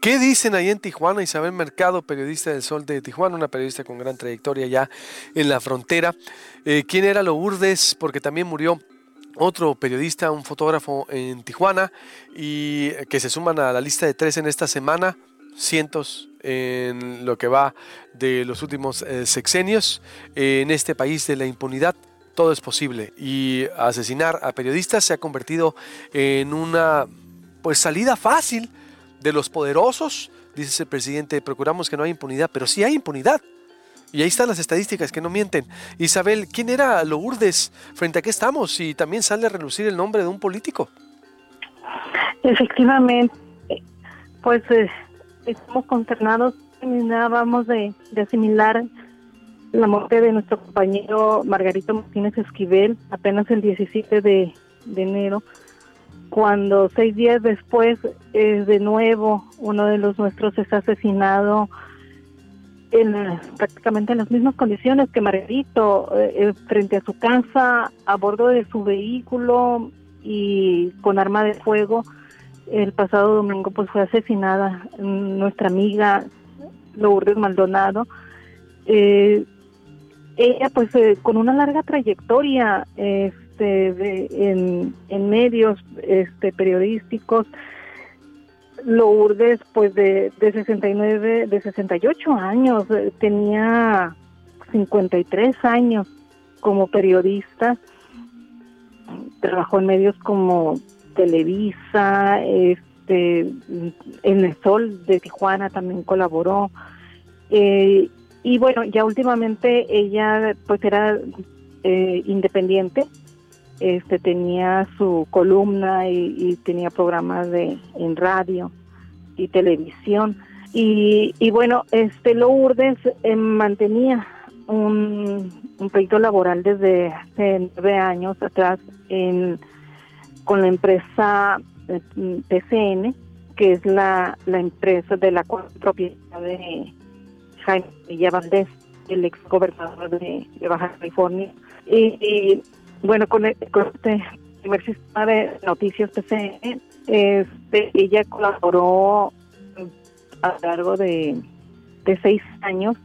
¿Qué dicen ahí en Tijuana? Isabel Mercado, periodista del Sol de Tijuana, una periodista con gran trayectoria ya en la frontera. Eh, ¿Quién era Lourdes? Porque también murió otro periodista, un fotógrafo en Tijuana, y que se suman a la lista de tres en esta semana, cientos en lo que va de los últimos eh, sexenios. en este país de la impunidad, todo es posible. Y asesinar a periodistas se ha convertido en una pues salida fácil de los poderosos, dice el presidente, procuramos que no haya impunidad, pero sí hay impunidad. Y ahí están las estadísticas que no mienten. Isabel, ¿quién era Lourdes? ¿Frente a qué estamos? Y también sale a relucir el nombre de un político. Efectivamente, pues eh, estamos consternados. Terminábamos de, de asimilar la muerte de nuestro compañero Margarito Martínez Esquivel apenas el 17 de, de enero cuando seis días después es de nuevo uno de los nuestros es asesinado en prácticamente en las mismas condiciones que Margarito, eh, eh, frente a su casa, a bordo de su vehículo y con arma de fuego. El pasado domingo pues fue asesinada nuestra amiga Lourdes Maldonado. Eh, ella pues con una larga trayectoria este, en, en medios este, periodísticos, Lourdes, pues de, de 69, de 68 años, eh, tenía 53 años como periodista, trabajó en medios como Televisa, este, en el Sol de Tijuana también colaboró. Eh, y bueno, ya últimamente ella pues era eh, independiente, este tenía su columna y, tenía programas de en radio y televisión. Y, y bueno este Lourdes eh, mantenía un, un proyecto laboral desde hace nueve años atrás en con la empresa PCN eh, que es la, la empresa de la propiedad de Jaime Villa Valdés el ex gobernador de, Baja California. Y bueno, con, e, este primer sistema de noticias PCN, este, ella colaboró a lo largo de, seis años.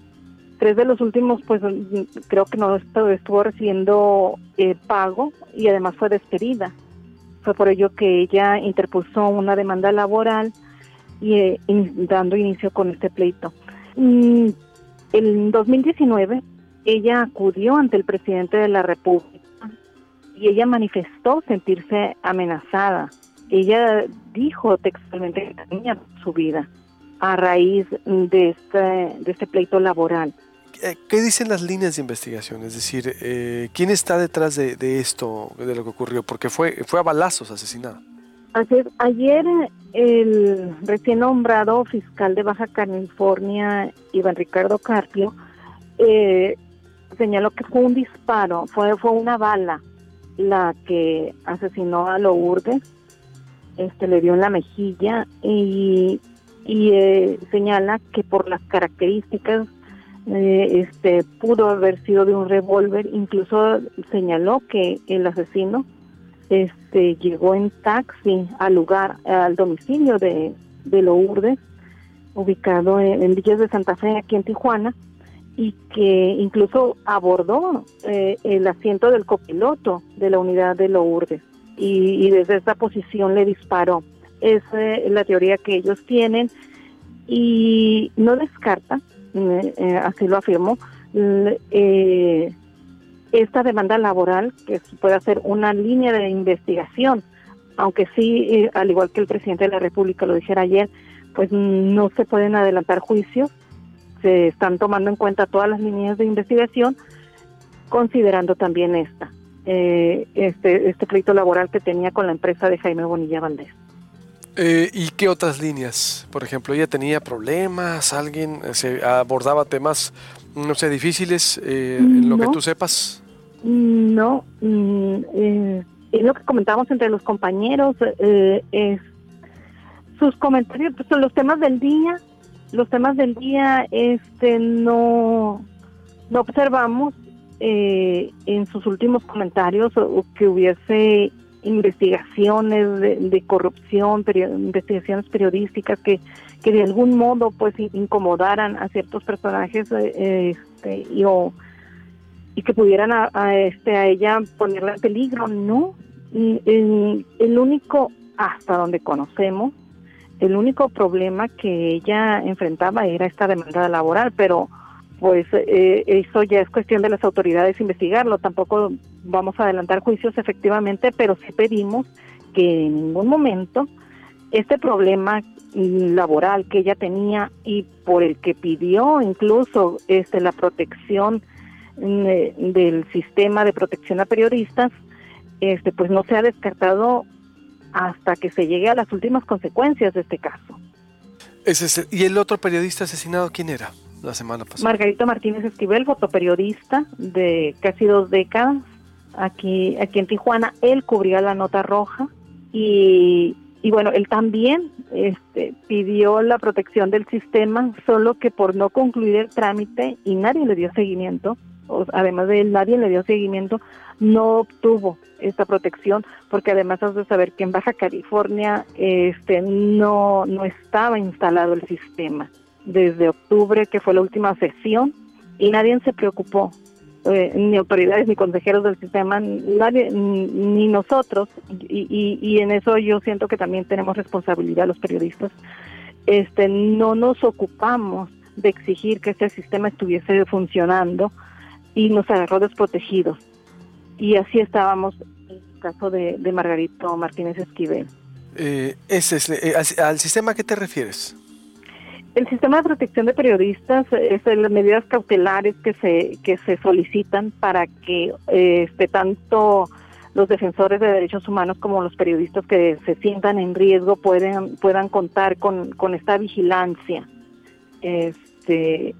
Tres de los últimos, pues creo que no estuvo, recibiendo eh, pago y además fue despedida. Fue por ello que ella interpuso una demanda laboral y eh, dando inicio con este pleito. Mm, en 2019, ella acudió ante el presidente de la República y ella manifestó sentirse amenazada. Ella dijo textualmente que tenía su vida a raíz de este, de este pleito laboral. Eh, ¿Qué dicen las líneas de investigación? Es decir, eh, ¿quién está detrás de, esto, de lo que ocurrió? Porque fue, fue a balazos asesinada. Ayer, ayer el recién nombrado fiscal de Baja California, Iván Ricardo Carpio, eh, señaló que fue un disparo, fue, fue una bala la que asesinó a Lourdes, este le dio en la mejilla y, y eh, señala que por las características eh, este pudo haber sido de un revólver, incluso señaló que el asesino este llegó en taxi al lugar, al domicilio de, de Lourdes, ubicado en, en Villas de Santa Fe, aquí en Tijuana, y que incluso abordó eh, el asiento del copiloto de la unidad de Lourdes y, desde esa posición le disparó. Esa es la teoría que ellos tienen y no descarta, eh, eh, así lo afirmó, esta demanda laboral que puede ser una línea de investigación, aunque sí, al igual que el presidente de la República lo dijera ayer, pues no se pueden adelantar juicios se están tomando en cuenta todas las líneas de investigación, considerando también esta, eh, este, este pleito laboral que tenía con la empresa de Jaime Bonilla Valdés. Eh, ¿Y qué otras líneas? Por ejemplo, ella tenía problemas, alguien eh, se abordaba temas, no sé, difíciles, en lo que tú sepas. No, mm, es lo que comentamos entre los compañeros, es sus comentarios, pues, son los temas del día, los temas del día este no no observamos eh, en sus últimos comentarios que hubiese investigaciones de, corrupción, investigaciones periodísticas que, que de algún modo pues incomodaran a ciertos personajes eh, este, y, y que pudieran a, este, a ella ponerla en peligro. No, el único, hasta donde conocemos, el único problema que ella enfrentaba era esta demanda laboral, pero pues eh, eso ya es cuestión de las autoridades investigarlo. Tampoco vamos a adelantar juicios efectivamente, pero sí pedimos que en ningún momento este problema laboral que ella tenía y por el que pidió incluso este la protección mm, del sistema de protección a periodistas, este pues no se ha descartado hasta que se llegue a las últimas consecuencias de este caso. ¿Y el otro periodista asesinado quién era la semana pasada? Margarito Martínez Esquivel, fotoperiodista de casi dos décadas, aquí, aquí en Tijuana. Él cubría la nota roja y, y bueno, él también este, pidió la protección del sistema, solo que por no concluir el trámite y nadie le dio seguimiento, además de él, nadie le dio seguimiento, no obtuvo esta protección, porque además has de saber que en Baja California este, no, no estaba instalado el sistema desde octubre, que fue la última sesión, y nadie se preocupó, eh, ni autoridades ni consejeros del sistema, nadie, ni nosotros, y, y, en eso yo siento que también tenemos responsabilidad los periodistas, este, no nos ocupamos de exigir que este sistema estuviese funcionando y nos agarró desprotegidos. Y así estábamos en el caso de, Margarito Martínez Esquivel. Eh, ese es, eh, ¿Al sistema a qué te refieres? El sistema de protección de periodistas es las medidas cautelares que se que se solicitan para que este tanto los defensores de derechos humanos como los periodistas que se sientan en riesgo puedan puedan contar con, con esta vigilancia este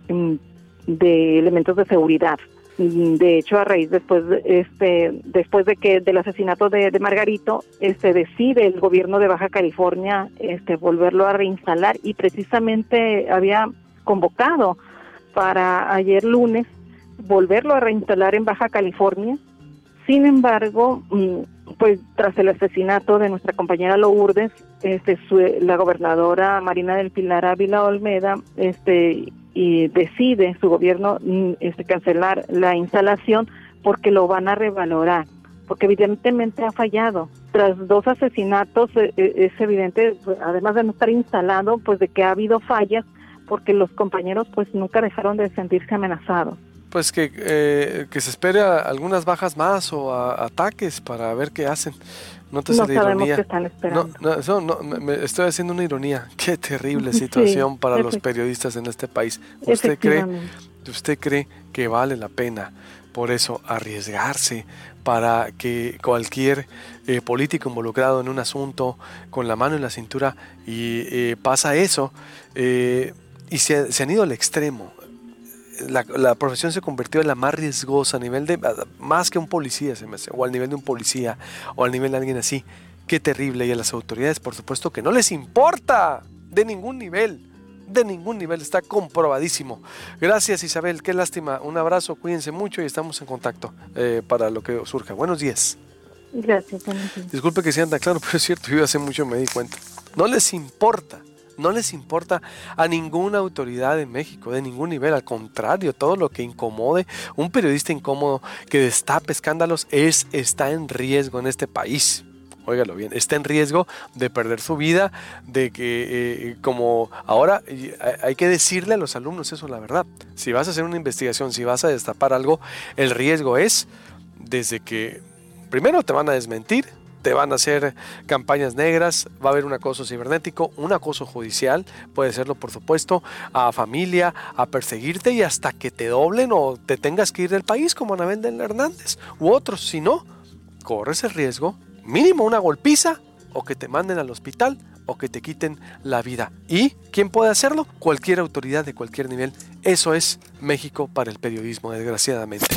de elementos de seguridad de hecho a raíz después este después de que del asesinato de, Margarito este decide el gobierno de Baja California este volverlo a reinstalar y precisamente había convocado para ayer lunes volverlo a reinstalar en Baja California. Sin embargo mm, pues tras el asesinato de nuestra compañera Lourdes este la gobernadora Marina del Pilar Ávila Olmeda este y decide su gobierno mm, este, cancelar la instalación porque lo van a revalorar, porque evidentemente ha fallado. Tras dos asesinatos eh, eh, es evidente, pues, además de no estar instalado, pues de que ha habido fallas porque los compañeros pues nunca dejaron de sentirse amenazados. Pues que, eh, que se espere algunas bajas más o ataques para ver qué hacen. No te no ironía. están esperando. No, no, me estoy haciendo una ironía. Qué terrible situación para los periodistas en este país. ¿Usted cree, ¿Usted cree que vale la pena por eso arriesgarse para que cualquier eh, político involucrado en un asunto con la mano en la cintura y eh, pasa eso eh, y se, se han ido al extremo? La, profesión se convirtió en la más riesgosa a nivel de, más que un policía, se me hace, o al nivel de un policía, o al nivel de alguien así. Qué terrible. Y a las autoridades, por supuesto, que no les importa de ningún nivel. De ningún nivel, está comprobadísimo. Gracias Isabel, qué lástima. Un abrazo, cuídense mucho y estamos en contacto eh, para lo que surja. Buenos días. Gracias. Disculpe que sea tan claro, pero es cierto, yo hace mucho me di cuenta. No les importa no les importa a ninguna autoridad en México, de ningún nivel. Al contrario, todo lo que incomode, un periodista incómodo que destape escándalos es, está en riesgo en este país. Óigalo bien, está en riesgo de perder su vida, de que eh, como ahora hay que decirle a los alumnos eso, la verdad. Si vas a hacer una investigación, si vas a destapar algo, el riesgo es desde que primero te van a desmentir, te van a hacer campañas negras, va a haber un acoso cibernético, un acoso judicial, puede serlo por supuesto, a familia, a perseguirte y hasta que te doblen o te tengas que ir del país como Anabel Hernández u otros. Si no, corres el riesgo, mínimo una golpiza o que te manden al hospital o que te quiten la vida. ¿Y quién puede hacerlo? Cualquier autoridad de cualquier nivel. Eso es México para el periodismo, desgraciadamente.